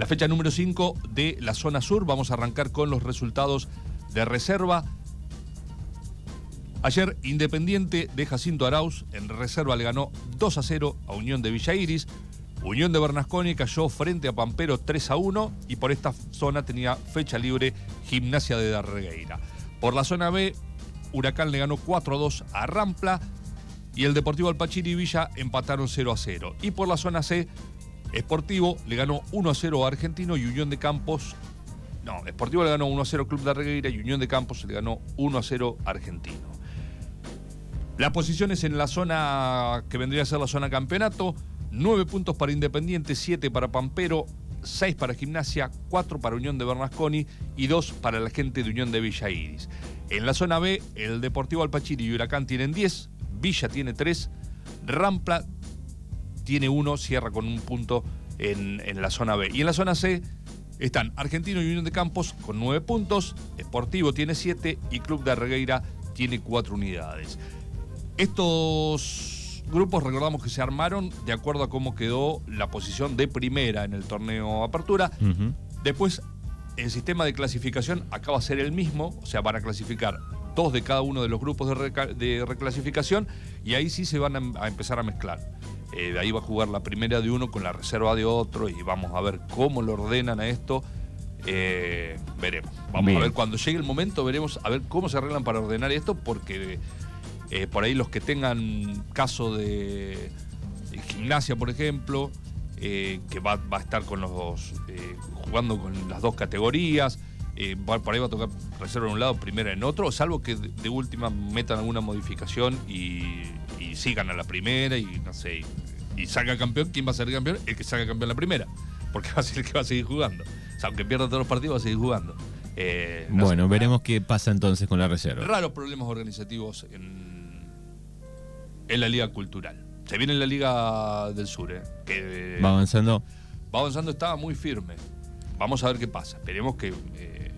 La fecha número 5 de la zona sur, vamos a arrancar con los resultados de reserva. Ayer Independiente de Jacinto Arauz en reserva le ganó 2 a 0 a Unión de Villa Iris. Unión de Bernasconi cayó frente a Pampero 3 a 1 y por esta zona tenía fecha libre Gimnasia de Darregueira. Por la zona B, Huracán le ganó 4 a 2 a Rampla y el Deportivo Alpachiri y Villa empataron 0 a 0. Y por la zona C, Esportivo le ganó 1 a 0 a Argentino y Unión de Campos. No, Esportivo le ganó 1 a 0 Club de Arregueira y Unión de Campos le ganó 1 a 0 Argentino. Las posiciones en la zona que vendría a ser la zona campeonato, 9 puntos para Independiente, 7 para Pampero, 6 para Gimnasia, 4 para Unión de Bernasconi y 2 para la gente de Unión de Villa Iris. En la zona B, el Deportivo Alpachiri y Huracán tienen 10, Villa tiene 3, Rampla tiene 1, cierra con un punto en, en, la zona B. Y en la zona C están Argentino y Unión de Campos con 9 puntos, Esportivo tiene 7 y Club de Arregueira tiene 4 unidades. Estos grupos recordamos que se armaron de acuerdo a cómo quedó la posición de primera en el torneo Apertura. Uh -huh. Después, el sistema de clasificación acaba de ser el mismo, o sea, van a clasificar dos de cada uno de los grupos de, reclasificación y ahí sí se van a, a empezar a mezclar. Eh, de ahí va a jugar la primera de uno con la reserva de otro y vamos a ver cómo lo ordenan a esto. Eh, veremos. Vamos Bien. a ver cuando llegue el momento, veremos a ver cómo se arreglan para ordenar esto, porque eh, por ahí los que tengan caso de, de gimnasia, por ejemplo, eh, que va, va, a estar con los eh, jugando con las dos categorías. Va, por ahí va a tocar reserva en un lado, primera en otro, salvo que de, de última metan alguna modificación y, y, sigan a la primera y no sé, y, salga campeón. ¿Quién va a ser campeón? El que salga campeón la primera, porque va a ser el que va a seguir jugando. O sea, aunque pierda todos los partidos, va a seguir jugando. Eh, no bueno, veremos qué pasa entonces con la reserva. Raros problemas organizativos en, en la Liga Cultural. Se viene la Liga del Sur, ¿eh? Que, va avanzando. Va avanzando, estaba muy firme. Vamos a ver qué pasa. Esperemos que, eh,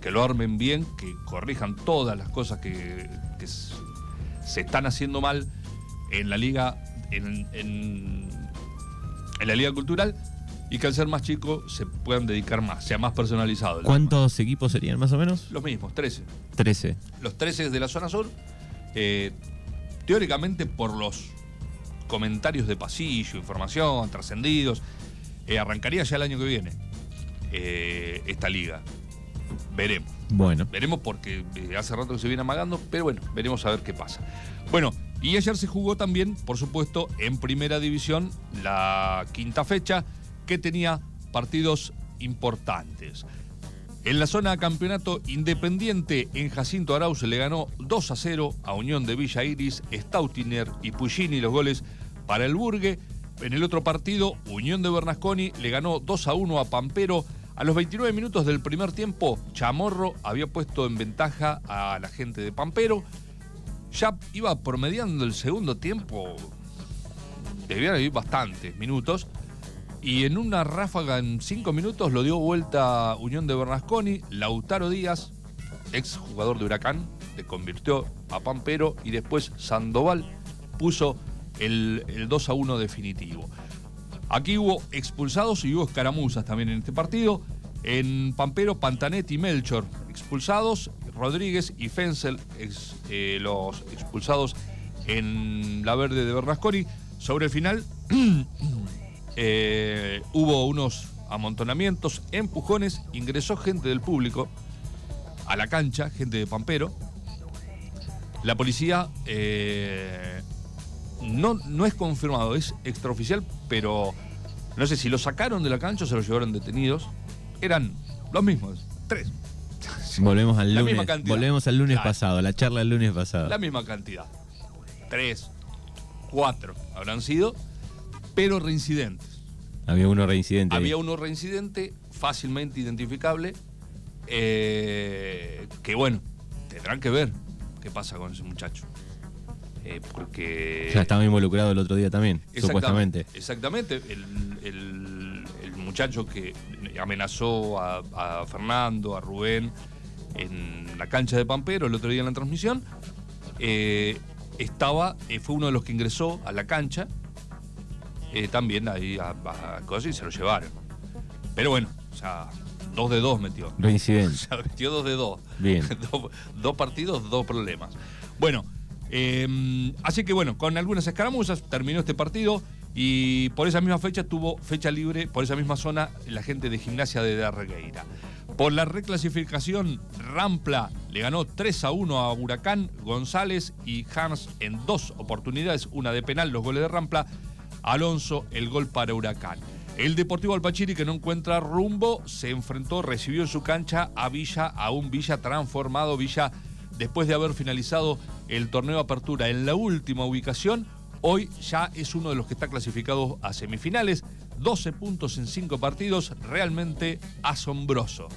que lo armen bien, que corrijan todas las cosas que, que se están haciendo mal en la Liga, en, en, en la Liga Cultural y que al ser más chico se puedan dedicar más, sea más personalizado. ¿Cuántos equipos serían más o menos? Los mismos, 13. 13. Los 13 de la zona sur. Eh, teóricamente por los comentarios de pasillo, información, trascendidos, eh, arrancaría ya el año que viene eh, esta liga. Veremos. Bueno. Veremos porque hace rato que se viene amagando, pero bueno, veremos a ver qué pasa. Bueno, y ayer se jugó también, por supuesto, en primera división la quinta fecha que tenía partidos importantes. En la zona campeonato independiente, en Jacinto Arauz le ganó 2 a 0 a Unión de Villa Iris, Stautiner y Puccini los goles para el Burgue. En el otro partido, Unión de Bernasconi le ganó 2 a 1 a Pampero. A los 29 minutos del primer tiempo, Chamorro había puesto en ventaja a la gente de Pampero. Ya iba promediando el segundo tiempo, debían ir bastantes minutos. Y en una ráfaga en cinco minutos lo dio vuelta Unión de Bernasconi. Lautaro Díaz, ex jugador de Huracán, le convirtió a Pampero y después Sandoval puso el, el 2 a 1 definitivo. Aquí hubo expulsados y hubo escaramuzas también en este partido. En Pampero, Pantanet y Melchor expulsados. Rodríguez y Fensel, eh, los expulsados en la verde de Bernasconi. Sobre el final. Eh, hubo unos amontonamientos, empujones, ingresó gente del público a la cancha, gente de Pampero. La policía eh, no, no es confirmado, es extraoficial, pero no sé si lo sacaron de la cancha o se lo llevaron detenidos. Eran los mismos, tres. Volvemos al lunes, volvemos al lunes claro. pasado, la charla del lunes pasado. La misma cantidad. Tres, cuatro habrán sido pero reincidentes. Había uno reincidente. Había ahí. uno reincidente, fácilmente identificable, eh, que bueno, tendrán que ver qué pasa con ese muchacho. Eh, porque. O sea, estaba involucrado el otro día también, exactamente, supuestamente. Exactamente. El, el, el, muchacho que amenazó a, a Fernando, a Rubén, en la cancha de Pampero el otro día en la transmisión, eh, estaba, eh, fue uno de los que ingresó a la cancha eh, también ahí a, a, cosas y se lo llevaron. Pero bueno, o sea, dos de dos metió. Reincidente. O sea, metió dos de dos. Bien. dos, partidos, dos problemas. Bueno, así que bueno, con algunas escaramuzas terminó este partido y por esa misma fecha tuvo fecha libre, por esa misma zona, la gente de gimnasia de Darregueira. Por la reclasificación, Rampla le ganó 3 a 1 a Huracán, González y Hans en dos oportunidades, una de penal, los goles de Rampla, Alonso el gol para Huracán. El Deportivo Alpachiri, que no encuentra rumbo, se enfrentó, recibió en su cancha a Villa, a un Villa transformado. Villa, después de haber finalizado el torneo apertura en la última ubicación, hoy ya es uno de los que está clasificado a semifinales. 12 puntos en 5 partidos, realmente asombroso.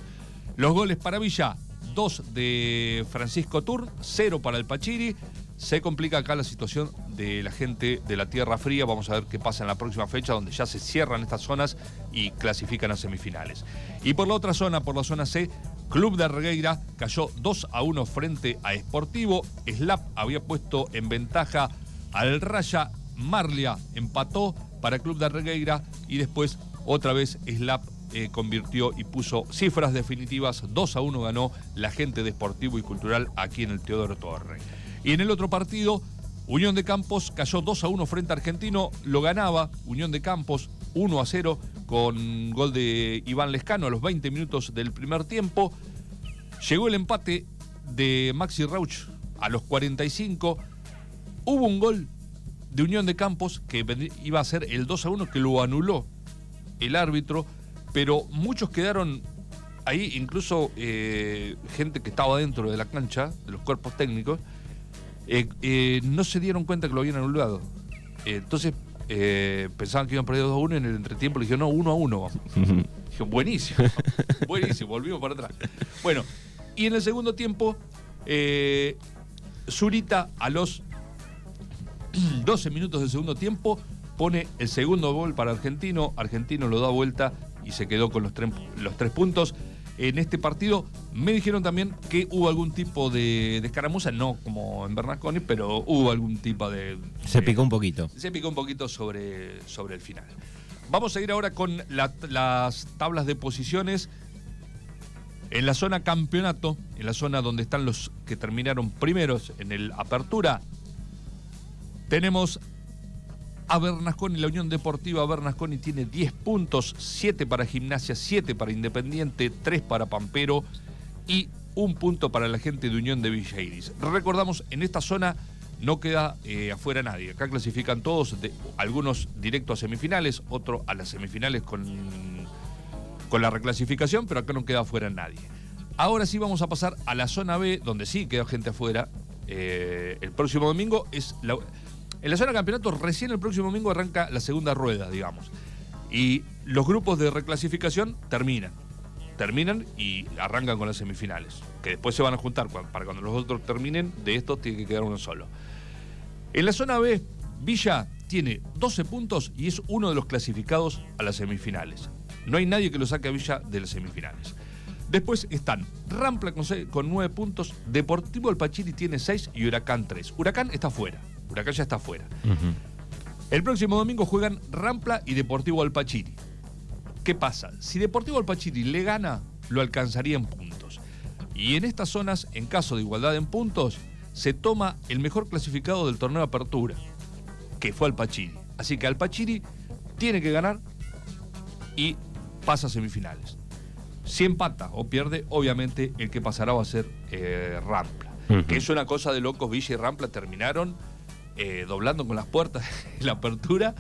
Los goles para Villa, 2 de Francisco Turn, 0 para el Pachiri. Se complica acá la situación de la gente de la Tierra Fría. Vamos a ver qué pasa en la próxima fecha, donde ya se cierran estas zonas y clasifican a semifinales. Y por la otra zona, por la zona C, Club de Regueira cayó 2 a 1 frente a Sportivo. Slap había puesto en ventaja al Raya. Marlia empató para Club de Regueira y después otra vez Slap eh, convirtió y puso cifras definitivas. 2 a 1 ganó la gente de Sportivo y Cultural aquí en el Teodoro Torre. Y en el otro partido, Unión de Campos cayó 2 a 1 frente a Argentino, lo ganaba Unión de Campos 1 a 0 con gol de Iván Lescano a los 20 minutos del primer tiempo. Llegó el empate de Maxi Rauch a los 45. Hubo un gol de Unión de Campos que iba a ser el 2 a 1 que lo anuló el árbitro, pero muchos quedaron ahí, incluso eh, gente que estaba dentro de la cancha, de los cuerpos técnicos, eh, eh, no se dieron cuenta que lo habían anulado. Entonces pensaban que iban perdiendo 2 a 1 y en el entretiempo le dijeron, no, 1 a 1. Dije, buenísimo, buenísimo, volvimos para atrás. Bueno, y en el segundo tiempo, Zurita a los 12 minutos del segundo tiempo pone el segundo gol para Argentino. Argentino lo da vuelta y se quedó con los, los tres puntos en este partido. Me dijeron también que hubo algún tipo de, escaramuza, no como en Bernasconi, pero hubo algún tipo de, Se picó un poquito. Se picó un poquito sobre, sobre el final. Vamos a ir ahora con las tablas de posiciones. En la zona campeonato, en la zona donde están los que terminaron primeros en el apertura, tenemos a Bernasconi. La Unión Deportiva Bernasconi tiene 10 puntos, 7 para Gimnasia, 7 para Independiente, 3 para Pampero y un punto para la gente de Unión de Villa Iris. Recordamos, en esta zona no queda eh, afuera nadie. Acá clasifican todos, algunos directos a semifinales, otros a las semifinales con, con la reclasificación, pero acá no queda afuera nadie. Ahora sí vamos a pasar a la zona B, donde sí queda gente afuera. Eh, el próximo domingo es la, en la zona de campeonato, recién el próximo domingo arranca la segunda rueda, digamos. Y los grupos de reclasificación terminan. Terminan y arrancan con las semifinales. Que después se van a juntar. Para cuando los otros terminen, de estos tiene que quedar uno solo. En la zona B, Villa tiene 12 puntos y es uno de los clasificados a las semifinales. No hay nadie que lo saque a Villa de las semifinales. Después están Rampla con, 9 puntos, Deportivo Alpachiri tiene 6 y Huracán 3. Huracán está fuera. Huracán ya está fuera. El próximo domingo juegan Rampla y Deportivo Alpachiri. ¿Qué pasa? Si Deportivo Alpachiri le gana, lo alcanzaría en puntos. Y en estas zonas, en caso de igualdad en puntos, se toma el mejor clasificado del torneo de apertura, que fue Alpachiri. Así que Alpachiri tiene que ganar y pasa a semifinales. Si empata o pierde, obviamente el que pasará va a ser eh, Rampla. Que es una cosa de locos, Villa y Rampla terminaron eh, doblando con las puertas en la apertura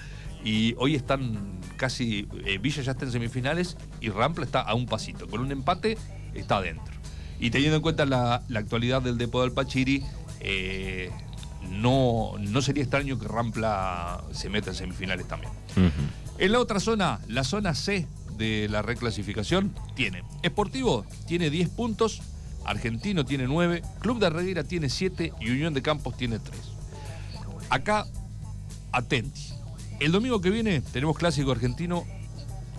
y hoy están casi, eh, Villa ya está en semifinales y Rampla está a un pasito. Con un empate está adentro. Y teniendo en cuenta la, actualidad del Depo del Pachiri, eh, no, no sería extraño que Rampla se meta en semifinales también. En la otra zona, la zona C de la reclasificación, tiene Esportivo, tiene 10 puntos, Argentino tiene 9, Club de Arreguera tiene 7 y Unión de Campos tiene 3. Acá, atenti. El domingo que viene tenemos clásico argentino,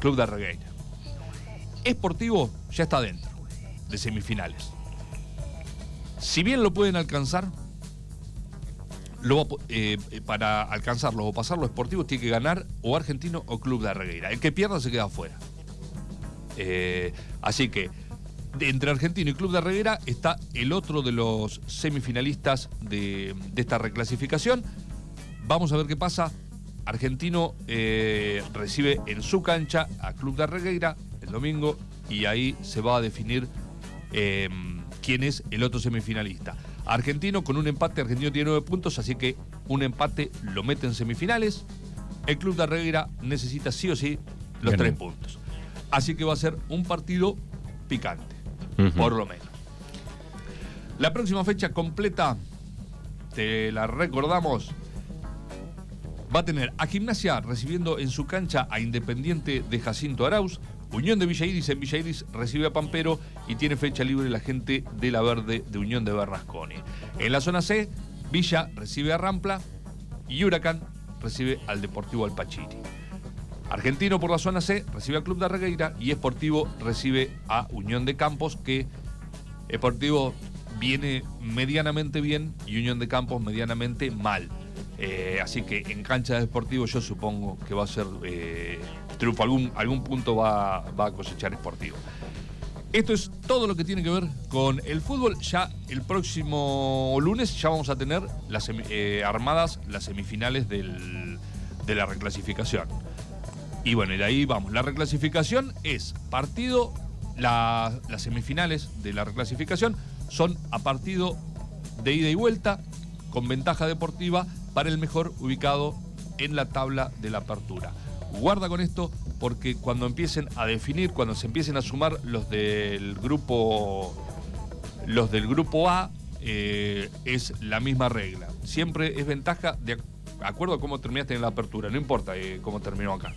Club de Arregueira. Esportivo ya está dentro de semifinales. Si bien lo pueden alcanzar, eh, para alcanzarlo o pasarlo, Esportivo tiene que ganar o Argentino o Club de Arregueira. El que pierda se queda afuera. Eh, así que entre Argentino y Club de Reguera está el otro de los semifinalistas de, esta reclasificación. Vamos a ver qué pasa. Argentino eh, recibe en su cancha a Club de Regueira el domingo y ahí se va a definir em, quién es el otro semifinalista. Argentino con un empate, Argentino tiene nueve puntos, así que un empate lo mete en semifinales. El Club de Regueira necesita sí o sí los tres puntos. Así que va a ser un partido picante por lo menos. La próxima fecha completa, te la recordamos, va a tener a Gimnasia recibiendo en su cancha a Independiente de Jacinto Arauz, Unión de Villa Iris en Villa Iris recibe a Pampero y tiene fecha libre la gente de la Verde de Unión de Bernasconi. En la zona C, Villa recibe a Rampla y Huracán recibe al Deportivo Alpachiri. Argentino por la zona C recibe al Club de Regueira y Esportivo recibe a Unión de Campos, que Esportivo viene medianamente bien y Unión de Campos medianamente mal. Eh, así que en cancha de Esportivo yo supongo que va a ser eh, triunfo, algún, algún punto va, a cosechar Esportivo. Esto es todo lo que tiene que ver con el fútbol. Ya el próximo lunes ya vamos a tener las eh, armadas las semifinales de la reclasificación. Y bueno, y de ahí vamos. La reclasificación es partido, las semifinales de la reclasificación son a partido de ida y vuelta con ventaja deportiva para el mejor ubicado en la tabla de la apertura. Guarda con esto porque cuando empiecen a definir, cuando se empiecen a sumar los del grupo, los del grupo A, eh, es la misma regla. Siempre es ventaja de acuerdo a cómo terminaste en la apertura, no importa eh, cómo terminó acá.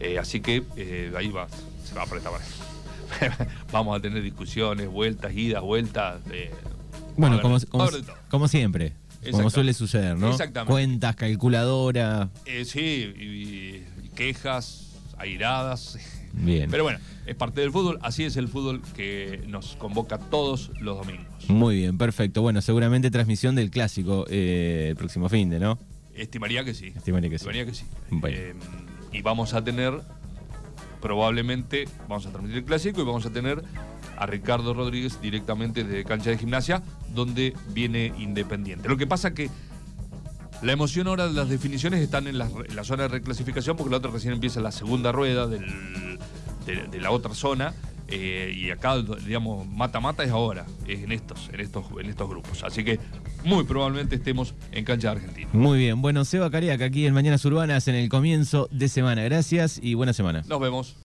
Eh, así que eh, ahí va, se va a apretar. Vamos a tener discusiones, vueltas, idas, vueltas. bueno, como, como, siempre. Como suele suceder, ¿no? Exactamente. Cuentas, calculadora. Eh, sí, y, quejas, airadas. Bien. Pero bueno, es parte del fútbol. Así es el fútbol que nos convoca todos los domingos. Muy bien, perfecto. Bueno, seguramente transmisión del clásico el próximo fin de, ¿no? Estimaría que sí. Estimaría que sí. Estimaría que sí y vamos a tener, probablemente, vamos a transmitir el clásico y vamos a tener a Ricardo Rodríguez directamente desde cancha de gimnasia, donde viene Independiente. Lo que pasa que la emoción ahora de las definiciones están en la, zona de reclasificación, porque la otra recién empieza la segunda rueda de la otra zona eh, y acá, digamos, mata-mata es ahora, es en estos, en estos, en estos grupos. Así que muy probablemente estemos en cancha de Argentina. Muy bien. Bueno, Seba Cariaca aquí en Mañanas Urbanas en el comienzo de semana. Gracias y buena semana. Nos vemos.